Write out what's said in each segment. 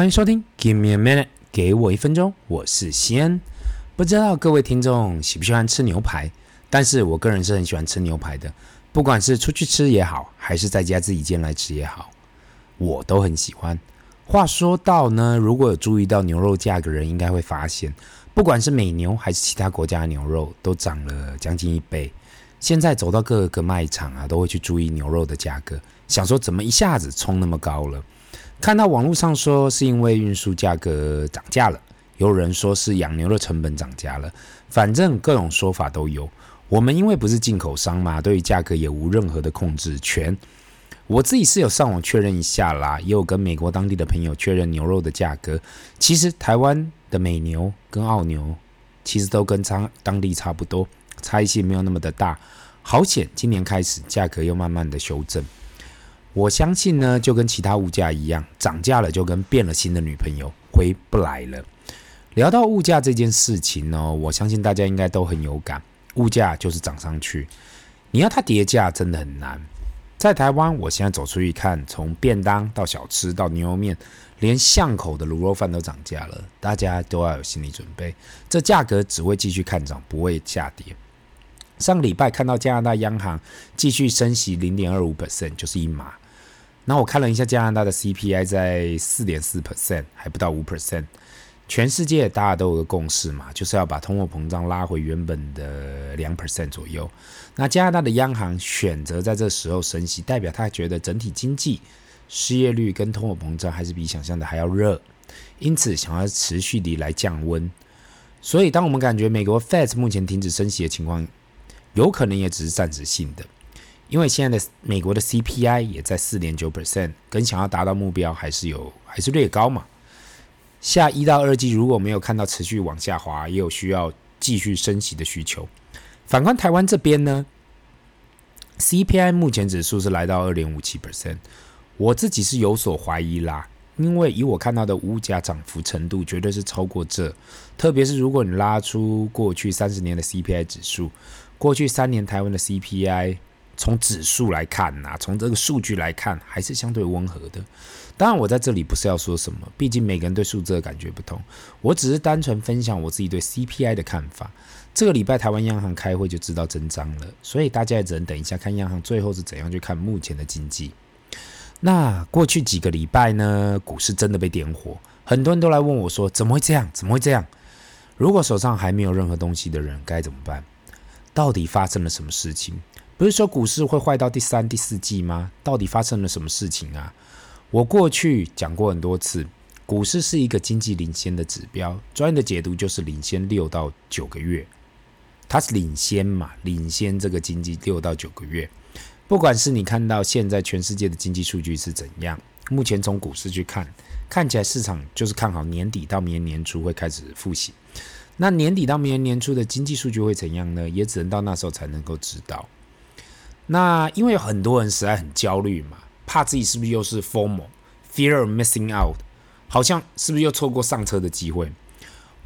欢迎收听，Give me a minute，给我一分钟，我是西安。不知道各位听众喜不喜欢吃牛排，但是我个人是很喜欢吃牛排的，不管是出去吃也好，还是在家自己煎来吃也好，我都很喜欢。话说到呢，如果有注意到牛肉价格人，应该会发现，不管是美牛还是其他国家的牛肉，都涨了将近一倍。现在走到各个卖场啊，都会去注意牛肉的价格，想说怎么一下子冲那么高了。看到网络上说是因为运输价格涨价了，有人说是养牛的成本涨价了，反正各种说法都有。我们因为不是进口商嘛，对于价格也无任何的控制权。我自己是有上网确认一下啦，也有跟美国当地的朋友确认牛肉的价格。其实台湾的美牛跟澳牛其实都跟当当地差不多。差异性没有那么的大，好险！今年开始价格又慢慢的修正，我相信呢，就跟其他物价一样，涨价了就跟变了心的女朋友回不来了。聊到物价这件事情呢，我相信大家应该都很有感，物价就是涨上去，你要它跌价真的很难。在台湾，我现在走出去看，从便当到小吃到牛肉面，连巷口的卤肉饭都涨价了，大家都要有心理准备，这价格只会继续看涨，不会下跌。上礼拜看到加拿大央行继续升息零点二五 percent，就是一码。那我看了一下加拿大的 CPI 在四点四 percent，还不到五 percent。全世界大家都有个共识嘛，就是要把通货膨胀拉回原本的两 percent 左右。那加拿大的央行选择在这时候升息，代表他觉得整体经济失业率跟通货膨胀还是比想象的还要热，因此想要持续地来降温。所以当我们感觉美国 Fed 目前停止升息的情况，有可能也只是暂时性的，因为现在的美国的 CPI 也在四点九 percent，跟想要达到目标还是有还是略高嘛。下一到二季如果没有看到持续往下滑，也有需要继续升息的需求。反观台湾这边呢，CPI 目前指数是来到二点五七 percent，我自己是有所怀疑啦，因为以我看到的物价涨幅程度绝对是超过这，特别是如果你拉出过去三十年的 CPI 指数。过去三年台湾的 CPI，从指数来看呐、从这个数据来看，还是相对温和的。当然，我在这里不是要说什么，毕竟每个人对数字的感觉不同。我只是单纯分享我自己对 CPI 的看法。这个礼拜台湾央行开会就知道真章了，所以大家也只能等一下看央行最后是怎样去看目前的经济。那过去几个礼拜呢，股市真的被点火，很多人都来问我说，怎么会这样？怎么会这样？如果手上还没有任何东西的人，该怎么办？到底发生了什么事情？不是说股市会坏到第三、第四季吗？到底发生了什么事情啊？我过去讲过很多次，股市是一个经济领先的指标，专业的解读就是领先六到九个月，它是领先嘛，领先这个经济六到九个月。不管是你看到现在全世界的经济数据是怎样，目前从股市去看，看起来市场就是看好年底到明年年初会开始复习。那年底到明年年初的经济数据会怎样呢？也只能到那时候才能够知道。那因为有很多人实在很焦虑嘛，怕自己是不是又是 formal，fear of missing out，好像是不是又错过上车的机会？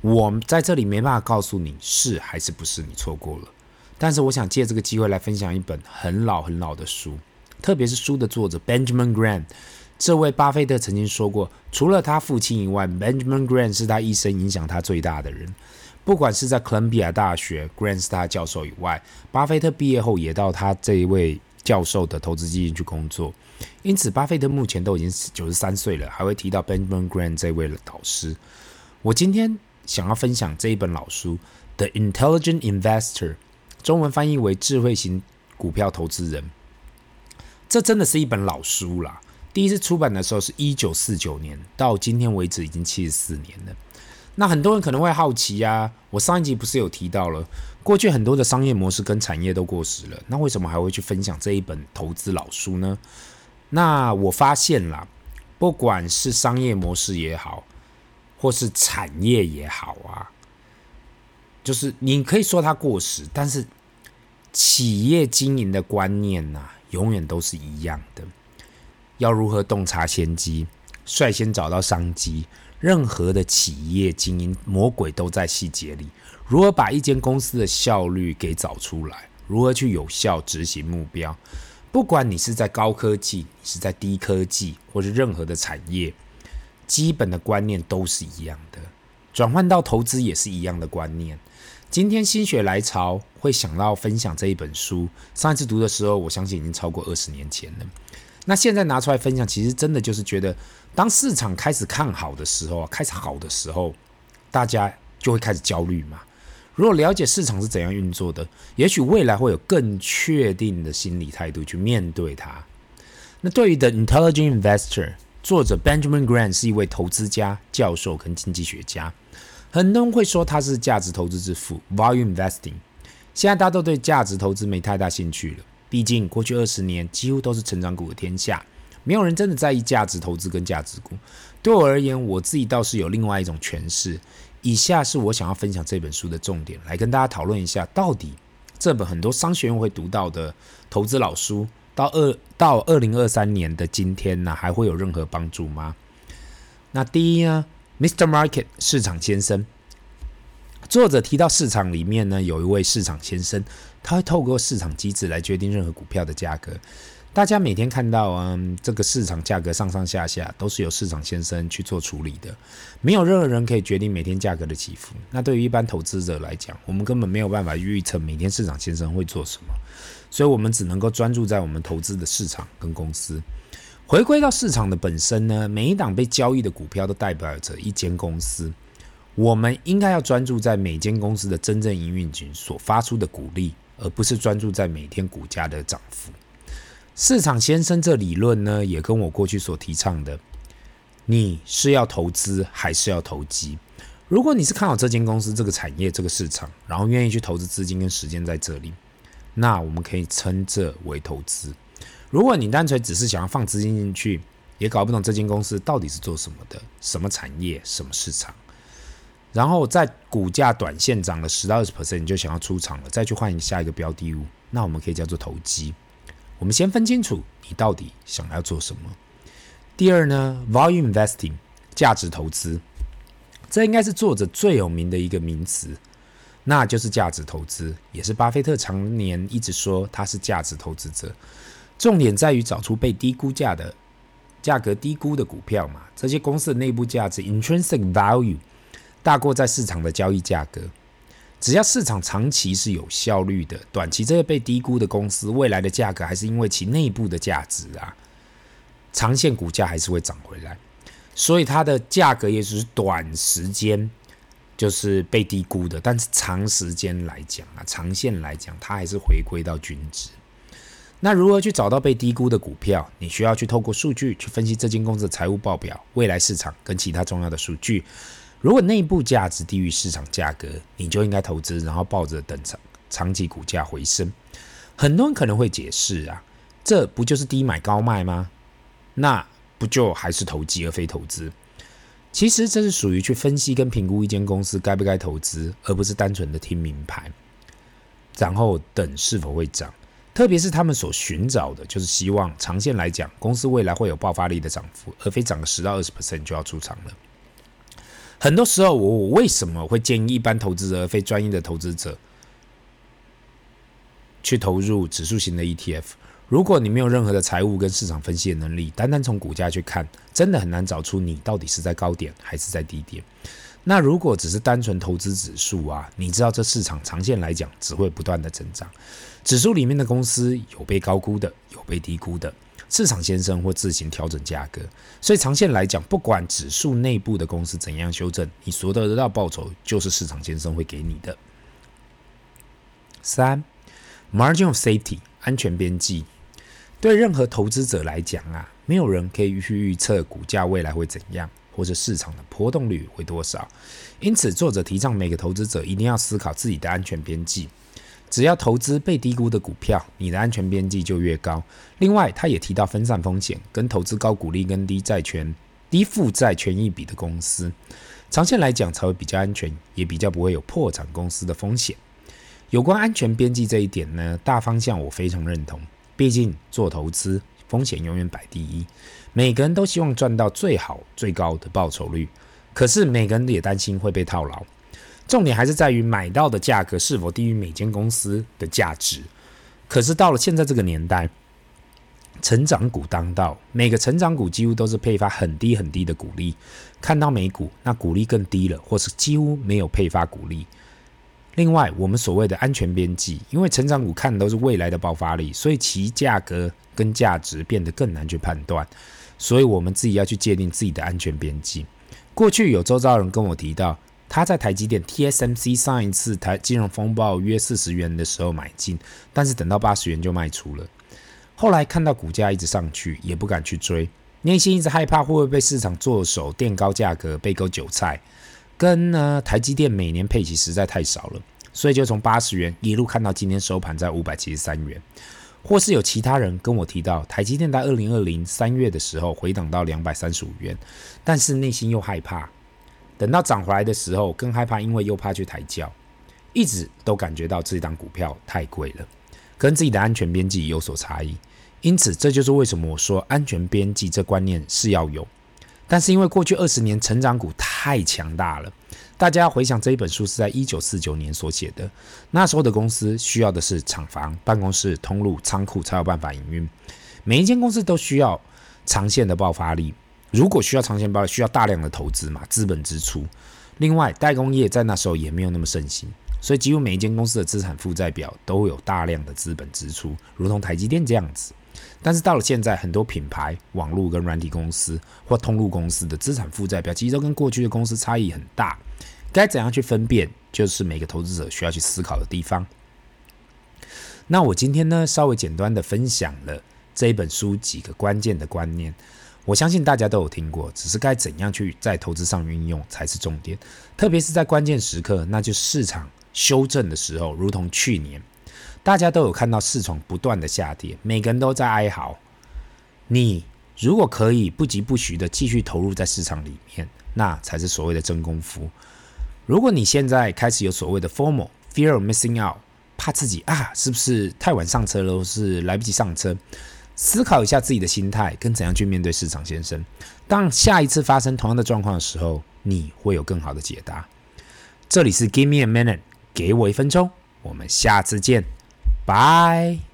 我在这里没办法告诉你是还是不是你错过了。但是我想借这个机会来分享一本很老很老的书，特别是书的作者 Benjamin Graham。这位巴菲特曾经说过，除了他父亲以外，Benjamin Graham 是他一生影响他最大的人。不管是在哥伦比亚大学 Grand Star 教授以外，巴菲特毕业后也到他这一位教授的投资基金去工作。因此，巴菲特目前都已经九十三岁了，还会提到 Benjamin Graham 这位导师。我今天想要分享这一本老书《The Intelligent Investor》，中文翻译为《智慧型股票投资人》。这真的是一本老书啦。第一次出版的时候是一九四九年，到今天为止已经七十四年了。那很多人可能会好奇呀，我上一集不是有提到了，过去很多的商业模式跟产业都过时了，那为什么还会去分享这一本投资老书呢？那我发现啦，不管是商业模式也好，或是产业也好啊，就是你可以说它过时，但是企业经营的观念呐，永远都是一样的，要如何洞察先机，率先找到商机。任何的企业经营，魔鬼都在细节里。如何把一间公司的效率给找出来？如何去有效执行目标？不管你是在高科技，是在低科技，或是任何的产业，基本的观念都是一样的，转换到投资也是一样的观念。今天心血来潮会想到分享这一本书，上一次读的时候，我相信已经超过二十年前了。那现在拿出来分享，其实真的就是觉得，当市场开始看好的时候，开始好的时候，大家就会开始焦虑嘛。如果了解市场是怎样运作的，也许未来会有更确定的心理态度去面对它。那对于 The Intelligent Investor，作者 Benjamin Graham 是一位投资家、教授跟经济学家。很多人会说他是价值投资之父 （Value Investing）。现在大家都对价值投资没太大兴趣了，毕竟过去二十年几乎都是成长股的天下，没有人真的在意价值投资跟价值股。对我而言，我自己倒是有另外一种诠释。以下是我想要分享这本书的重点，来跟大家讨论一下，到底这本很多商学院会读到的投资老书，到二到二零二三年的今天呢，还会有任何帮助吗？那第一呢，Mr. Market 市场先生，作者提到市场里面呢，有一位市场先生，他会透过市场机制来决定任何股票的价格。大家每天看到，嗯，这个市场价格上上下下都是由市场先生去做处理的，没有任何人可以决定每天价格的起伏。那对于一般投资者来讲，我们根本没有办法预测每天市场先生会做什么，所以我们只能够专注在我们投资的市场跟公司。回归到市场的本身呢，每一档被交易的股票都代表着一间公司，我们应该要专注在每间公司的真正营运群所发出的鼓励，而不是专注在每天股价的涨幅。市场先生这理论呢，也跟我过去所提倡的，你是要投资还是要投机？如果你是看好这间公司、这个产业、这个市场，然后愿意去投资资金跟时间在这里，那我们可以称这为投资。如果你单纯只是想要放资金进去，也搞不懂这间公司到底是做什么的，什么产业、什么市场，然后在股价短线涨了十到二十 percent，你就想要出场了，再去换下一个标的物，那我们可以叫做投机。我们先分清楚你到底想要做什么。第二呢，Value Investing，价值投资，这应该是作者最有名的一个名词，那就是价值投资，也是巴菲特常年一直说他是价值投资者。重点在于找出被低估价的价格低估的股票嘛，这些公司的内部价值 （Intrinsic Value） 大过在市场的交易价格。只要市场长期是有效率的，短期这些被低估的公司未来的价格还是因为其内部的价值啊，长线股价还是会涨回来，所以它的价格也只是短时间就是被低估的，但是长时间来讲啊，长线来讲它还是回归到均值。那如何去找到被低估的股票？你需要去透过数据去分析这间公司的财务报表、未来市场跟其他重要的数据。如果内部价值低于市场价格，你就应该投资，然后抱着等长长期股价回升。很多人可能会解释啊，这不就是低买高卖吗？那不就还是投机而非投资？其实这是属于去分析跟评估一间公司该不该投资，而不是单纯的听名牌，然后等是否会涨。特别是他们所寻找的，就是希望长线来讲，公司未来会有爆发力的涨幅，而非涨个十到二十 percent 就要出场了。很多时候，我我为什么会建议一般投资者而非专业的投资者去投入指数型的 ETF？如果你没有任何的财务跟市场分析的能力，单单从股价去看，真的很难找出你到底是在高点还是在低点。那如果只是单纯投资指数啊，你知道这市场长线来讲只会不断的增长，指数里面的公司有被高估的，有被低估的。市场先生会自行调整价格，所以长线来讲，不管指数内部的公司怎样修正，你所得得到报酬就是市场先生会给你的。三，Margin of Safety，安全边际。对任何投资者来讲啊，没有人可以去预测股价未来会怎样，或者市场的波动率会多少。因此，作者提倡每个投资者一定要思考自己的安全边际。只要投资被低估的股票，你的安全边际就越高。另外，他也提到分散风险，跟投资高股利跟低债权、低负债权益比的公司，长线来讲才会比较安全，也比较不会有破产公司的风险。有关安全边际这一点呢，大方向我非常认同。毕竟做投资风险永远摆第一，每个人都希望赚到最好最高的报酬率，可是每个人也担心会被套牢。重点还是在于买到的价格是否低于每间公司的价值。可是到了现在这个年代，成长股当道，每个成长股几乎都是配发很低很低的股利。看到美股，那股利更低了，或是几乎没有配发股利。另外，我们所谓的安全边际，因为成长股看的都是未来的爆发力，所以其价格跟价值变得更难去判断。所以我们自己要去界定自己的安全边际。过去有周遭人跟我提到，他在台积电 TSMC 上一次台金融风暴约四十元的时候买进，但是等到八十元就卖出了。后来看到股价一直上去，也不敢去追，内心一直害怕会不会被市场做手垫高价格，被割韭菜。跟呢台积电每年配息实在太少了，所以就从八十元一路看到今天收盘在五百七十三元。或是有其他人跟我提到，台积电在二零二零三月的时候回档到两百三十五元，但是内心又害怕，等到涨回来的时候更害怕，因为又怕去抬轿，一直都感觉到这档股票太贵了。跟自己的安全边际有所差异，因此这就是为什么我说安全边际这观念是要有。但是因为过去二十年成长股太强大了，大家回想这一本书是在一九四九年所写的，那时候的公司需要的是厂房、办公室、通路、仓库才有办法营运，每一间公司都需要长线的爆发力。如果需要长线包，需要大量的投资嘛，资本支出。另外，代工业在那时候也没有那么盛行。所以，几乎每一间公司的资产负债表都有大量的资本支出，如同台积电这样子。但是到了现在，很多品牌、网络跟软体公司或通路公司的资产负债表，其实都跟过去的公司差异很大。该怎样去分辨，就是每个投资者需要去思考的地方。那我今天呢，稍微简单的分享了这一本书几个关键的观念。我相信大家都有听过，只是该怎样去在投资上运用才是重点。特别是在关键时刻，那就是市场修正的时候，如同去年，大家都有看到市场不断的下跌，每个人都在哀嚎。你如果可以不疾不徐的继续投入在市场里面，那才是所谓的真功夫。如果你现在开始有所谓的 FOMO（Fear of Missing Out），怕自己啊是不是太晚上车了，或是来不及上车？思考一下自己的心态跟怎样去面对市场先生。当下一次发生同样的状况的时候，你会有更好的解答。这里是 Give me a minute，给我一分钟。我们下次见，拜。